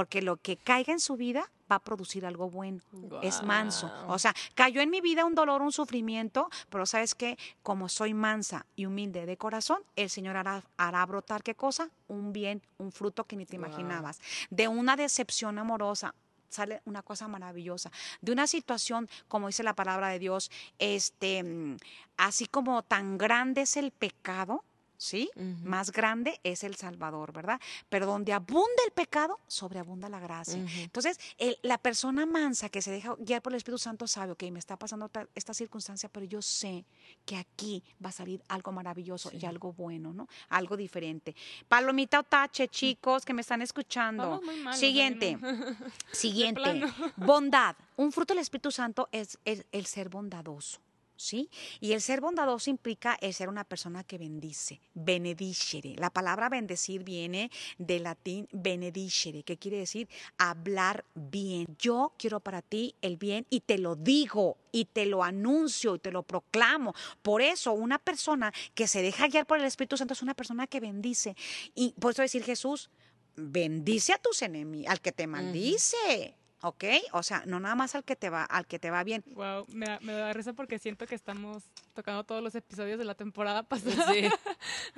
porque lo que caiga en su vida va a producir algo bueno. Es manso. O sea, cayó en mi vida un dolor, un sufrimiento, pero sabes que como soy mansa y humilde de corazón, el Señor hará, hará brotar qué cosa? Un bien, un fruto que ni te imaginabas. De una decepción amorosa, sale una cosa maravillosa. De una situación, como dice la palabra de Dios, este, mm, así como tan grande es el pecado, ¿sí? Más grande es el Salvador, ¿verdad? Pero donde abunda el pecado, sobreabunda la gracia. Entonces, la persona mansa que se deja guiar por el Espíritu Santo sabe, ok, me está pasando esta circunstancia, pero yo sé que aquí va a salir algo maravilloso y algo bueno, ¿no? Algo diferente. Palomita o tache, chicos, que me están escuchando. siguiente, siguiente. Bondad. Un fruto del Espíritu Santo es el ser bondadoso. ¿Sí? Y el ser bondadoso implica el ser una persona que bendice, benedicere. La palabra bendecir viene del latín benedicere, que quiere decir hablar bien. Yo quiero para ti el bien y te lo digo y te lo anuncio y te lo proclamo. Por eso una persona que se deja guiar por el Espíritu Santo es una persona que bendice. Y por eso decir Jesús, bendice a tus enemigos, al que te maldice. ¿Ok? O sea, no nada más al que te va, al que te va bien. Wow, me da, me da risa porque siento que estamos tocando todos los episodios de la temporada pasada. Sí.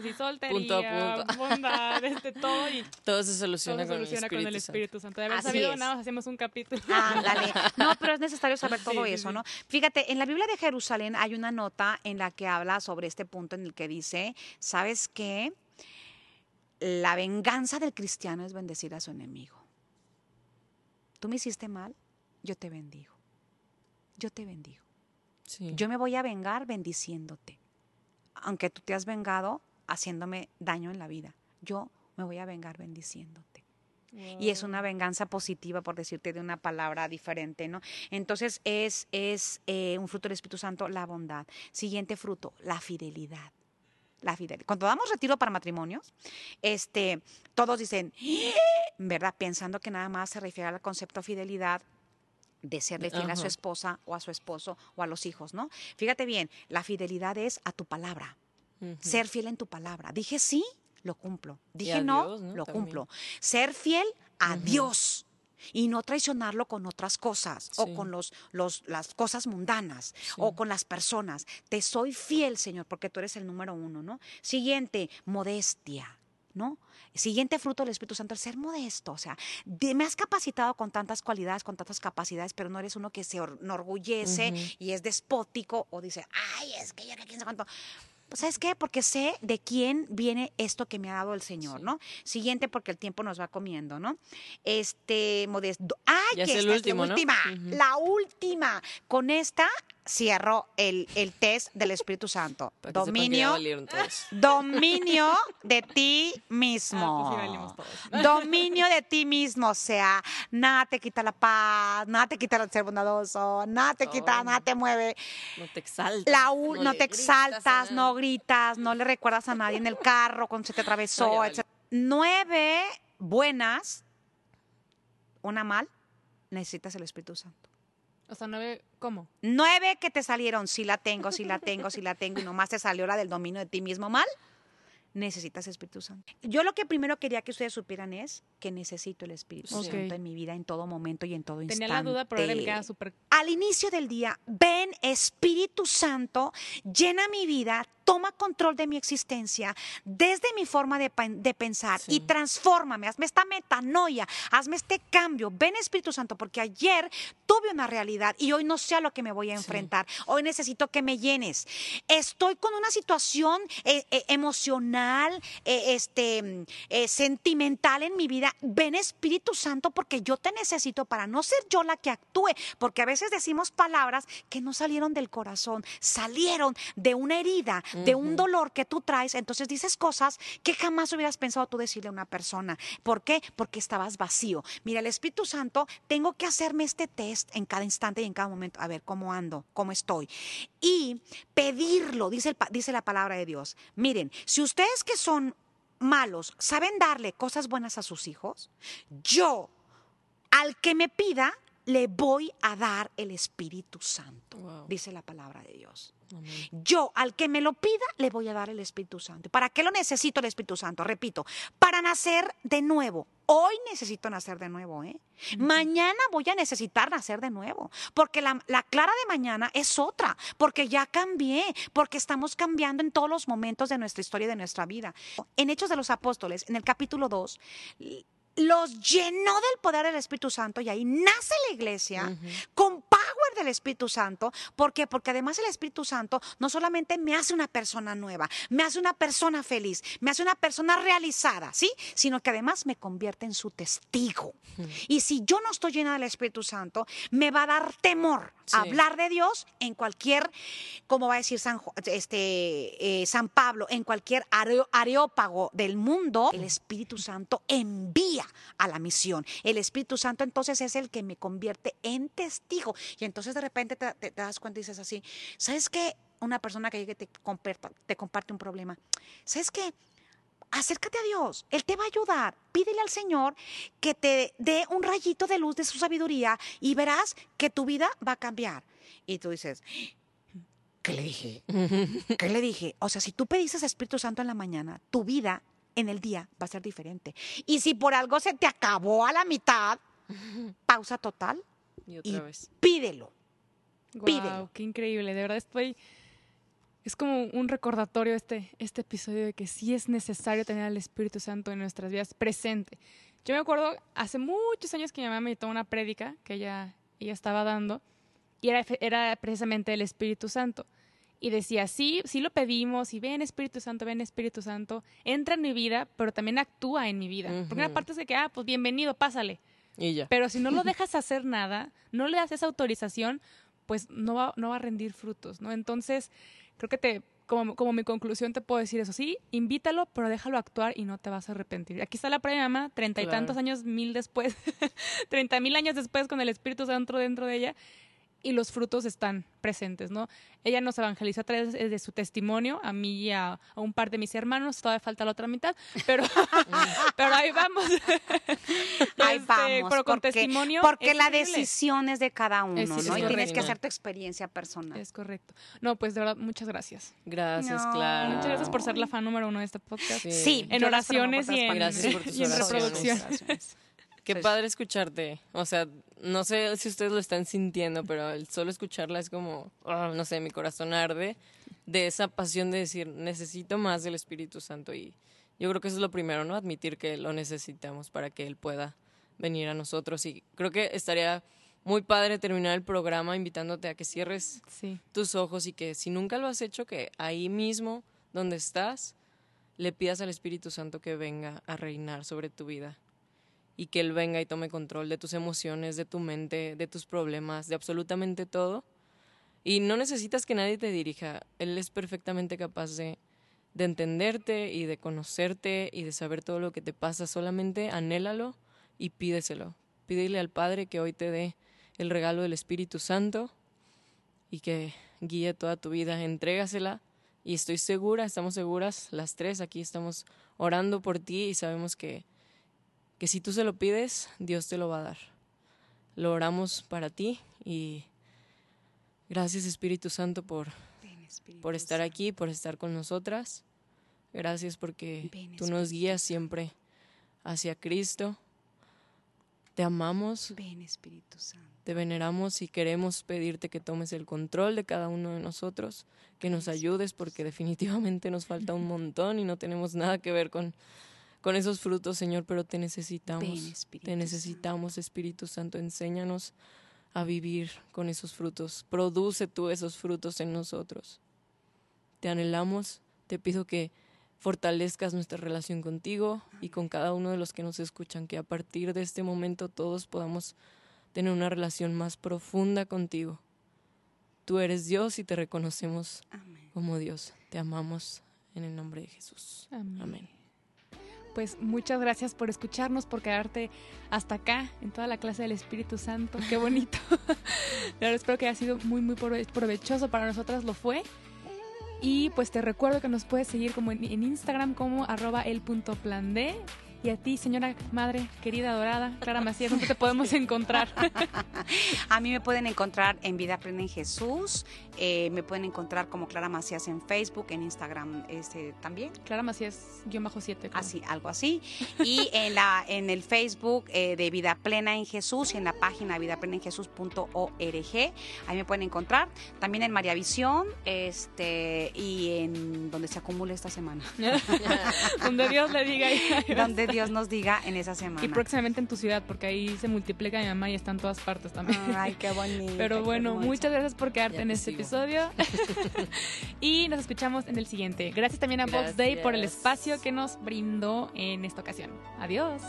sí soltería, bondad, este, todo y todo se soluciona, con, el con, el Espíritu Santo. De haber sabido nada, hacemos un capítulo. Ándale. No, pero es necesario saber todo eso, ¿no? Fíjate, en la Biblia de Jerusalén hay una nota en la que habla sobre este punto en el que dice, ¿sabes qué? La venganza del cristiano es bendecir a su enemigo tú me hiciste mal, yo te bendigo. Yo te bendigo. Yo me voy a vengar bendiciéndote. Aunque tú te has vengado haciéndome daño en la vida, yo me voy a vengar bendiciéndote. Y es una venganza positiva, por decirte de una palabra diferente, ¿no? Entonces es, es eh, un fruto del Espíritu Santo, la bondad. Siguiente fruto, la fidelidad. La fidelidad. Cuando damos retiro para matrimonios, este, todos dicen, ¡Eh!", ¿verdad? Pensando que nada más se refiere al concepto fidelidad de serle fiel a su esposa o a su esposo o a los hijos, ¿no? Fíjate bien, la fidelidad es a tu palabra, ser fiel en tu palabra. Dije sí, lo cumplo. Dije no, lo cumplo. Ser fiel a Dios y no traicionarlo con otras cosas o con los, los, las cosas mundanas o con las personas. Te soy fiel, Señor, porque tú eres el número uno, ¿no? Siguiente, modestia. ¿no? Siguiente fruto del Espíritu Santo, el ser modesto. O sea, me has capacitado con tantas cualidades, con tantas capacidades, pero no eres uno que se enorgullece y es despótico o dice, ay, es que ya que quién sabe cuánto. ¿sabes qué? Porque sé de quién viene esto que me ha dado el Señor, ¿no? Siguiente, porque el tiempo nos va comiendo, ¿no? Este, modesto. ¡Ay, que es la última! La última. Con esta cierro el, el test del Espíritu Santo. dominio, dominio de ti mismo. Ah, pues dominio de ti mismo. O sea, nada te quita la paz, nada te quita el ser bondadoso, nada te quita, nada te mueve. No te exaltas. no, te exaltas, no gritas, no le recuerdas a nadie en el carro cuando se te atravesó, etc. Nueve buenas, una mal, necesitas el Espíritu Santo. O sea, nueve, ¿cómo? Nueve que te salieron, sí la tengo, sí la tengo, sí la tengo, y nomás te salió la del dominio de ti mismo mal necesitas Espíritu Santo. Yo lo que primero quería que ustedes supieran es que necesito el Espíritu Santo en mi vida en todo momento y en todo instante. Tenía la duda, pero me queda súper... Al inicio del día, ven Espíritu Santo, llena mi vida, toma control de mi existencia desde mi forma de, pensar y transfórmame, hazme esta metanoia, hazme este cambio. Ven Espíritu Santo, porque ayer tuve una realidad y hoy no sé a lo que me voy a enfrentar. Hoy necesito que me llenes. Estoy con una situación eh, eh, emocional, eh, este, sentimental en mi vida. Ven Espíritu Santo, porque yo te necesito para no ser yo la que actúe, porque a veces decimos palabras que no salieron del corazón, salieron de una herida, de un dolor que tú traes, entonces dices cosas que jamás hubieras pensado tú decirle a una persona. ¿Por qué? Porque estabas vacío. Mira, el Espíritu Santo, tengo que hacerme este test en cada instante y en cada momento, a ver cómo ando, cómo estoy. Y pedirlo, dice, dice la palabra de Dios. Miren, si ustedes que son malos saben darle cosas buenas a sus hijos, yo, al que me pida, le voy a dar el Espíritu Santo, dice la palabra de Dios. Yo, al que me lo pida, le voy a dar el Espíritu Santo. ¿Para qué lo necesito el Espíritu Santo? Repito, para nacer de nuevo. Hoy necesito nacer de nuevo, ¿eh? Mañana voy a necesitar nacer de nuevo, porque la, la, Clara de mañana es otra, porque ya cambié, porque estamos cambiando en todos los momentos de nuestra historia y de nuestra vida. En Hechos de los Apóstoles, en el capítulo 2, los llenó del poder del Espíritu Santo y ahí nace la iglesia con power del Espíritu Santo. ¿Por qué? Porque además el Espíritu Santo no solamente me hace una persona nueva, me hace una persona feliz, me hace una persona realizada, ¿sí? Sino que además me convierte en su testigo. Y si yo no estoy llena del Espíritu Santo, me va a dar temor hablar de Dios en cualquier, como va a decir San, este, eh, San Pablo, en cualquier areópago del mundo, el Espíritu Santo envía a la misión. El Espíritu Santo entonces es el que me convierte en testigo. Y entonces de repente te, das cuenta y dices así, ¿sabes qué? Una persona que llegue te te comparte un problema. ¿Sabes qué? acércate a Dios, Él te va a ayudar. Pídele al Señor que te dé un rayito de luz de su sabiduría y verás que tu vida va a cambiar. Y tú dices, ¿qué le dije? ¿Qué le dije? O sea, si tú pediste Espíritu Santo en la mañana, tu vida en el día va a ser diferente. Y si por algo se te acabó a la mitad, pausa total y, otra vez. pídelo. Wow, qué increíble. De verdad estoy es como un recordatorio este, este episodio de que sí es necesario tener al Espíritu Santo en nuestras vidas presente. Yo me acuerdo hace muchos años que mi mamá me una prédica que ella, ella estaba dando y era, era precisamente el Espíritu Santo. Y decía, sí, sí lo pedimos, y ven Espíritu Santo, ven Espíritu Santo, entra en mi vida, pero también actúa en mi vida. Porque una parte es de que, ah, pues bienvenido, pásale. Y ya. Pero si no lo dejas hacer nada, no le das esa autorización, pues no va, no va a rendir frutos, ¿no? Entonces, creo que te, como, como mi conclusión te puedo decir eso, sí, invítalo, pero déjalo actuar y no te vas a arrepentir. Aquí está la prueba mamá, treinta y tantos años, mil después, treinta mil años después con el Espíritu Santo dentro de ella. Y los frutos están presentes, ¿no? Ella nos evangelizó a través de su testimonio, a mí y a, un par de mis hermanos, todavía falta la otra mitad, pero, pero ahí vamos. ahí este, vamos. Pero con porque, testimonio. Porque la decisión es de cada uno, ¿no? y tienes que hacer tu experiencia personal. Es correcto. No, pues de verdad, muchas gracias. Gracias, claro. Muchas gracias por ser la fan número uno de este podcast. Sí. En oraciones y en, y en reproducción. Qué padre escucharte. O sea, no sé si ustedes lo están sintiendo, pero el solo escucharla es como, ah, no sé, mi corazón arde de esa pasión de decir, necesito más del Espíritu Santo. Y yo creo que eso es lo primero, ¿no? Admitir que lo necesitamos para que Él pueda venir a nosotros. Y creo que estaría muy padre terminar el programa invitándote a que cierres tus ojos y que si nunca lo has hecho, que ahí mismo donde estás, le pidas al Espíritu Santo que venga a reinar sobre tu vida y que Él venga y tome control de tus emociones, de tu mente, de tus problemas, de absolutamente todo. Y no necesitas que nadie te dirija. Él es perfectamente capaz de, de entenderte y de conocerte y de saber todo lo que te pasa. Solamente anhélalo y pídeselo. Pídele al Padre que hoy te dé el regalo del Espíritu Santo y que guíe toda tu vida. Entrégasela y estoy segura, estamos seguras, las tres aquí estamos orando por ti y sabemos que que si tú se lo pides, Dios te lo va a dar. Lo oramos para ti y gracias Espíritu Santo por, por estar aquí, por estar con nosotras. Gracias porque tú nos guías siempre hacia Cristo. Te amamos. Ven, Espíritu Santo. Te veneramos y queremos pedirte que tomes el control de cada uno de nosotros, que nos ayudes porque definitivamente nos falta un montón y no tenemos nada que ver con, con esos frutos, Señor, pero te necesitamos. te necesitamos, Espíritu Santo. Enséñanos a vivir con esos frutos. Produce tú esos frutos en nosotros. Te anhelamos. Te pido que fortalezcas nuestra relación contigo y con cada uno de los que nos escuchan, que a partir de este momento todos podamos tener una relación más profunda contigo. Tú eres Dios y te reconocemos como Dios. Te amamos en el nombre de Jesús. Amén pues muchas gracias por escucharnos, por quedarte hasta acá en toda la clase del Espíritu Santo. Qué bonito. espero que haya sido muy, muy provechoso. Para nosotras lo fue. Y pues te recuerdo que nos puedes seguir como en, Instagram como arroba el punto plan D y a ti, señora madre querida, adorada, Clara Macías, ¿dónde te podemos encontrar? a mí me pueden encontrar en Vida Aprende en Jesús, eh, me pueden encontrar como Clara Macías en Facebook, en Instagram este, también. Clara Macías, guion bajo 7. Así, algo así. Y en, la, en el Facebook eh, de Vida Plena en Jesús y en la página vidaplenaenjesús.org, ahí me pueden encontrar. También en María Visión este, y en donde se acumule esta semana. donde Dios le diga. donde Dios nos diga en esa semana. Y próximamente en tu ciudad, porque ahí se multiplica mi mamá y está en todas partes también. Ay, qué bonito. Pero bueno, muchas gracias por quedarte en este episodio. y nos escuchamos en el siguiente. Gracias también a Box Day por el espacio que nos brindó en esta ocasión. Adiós.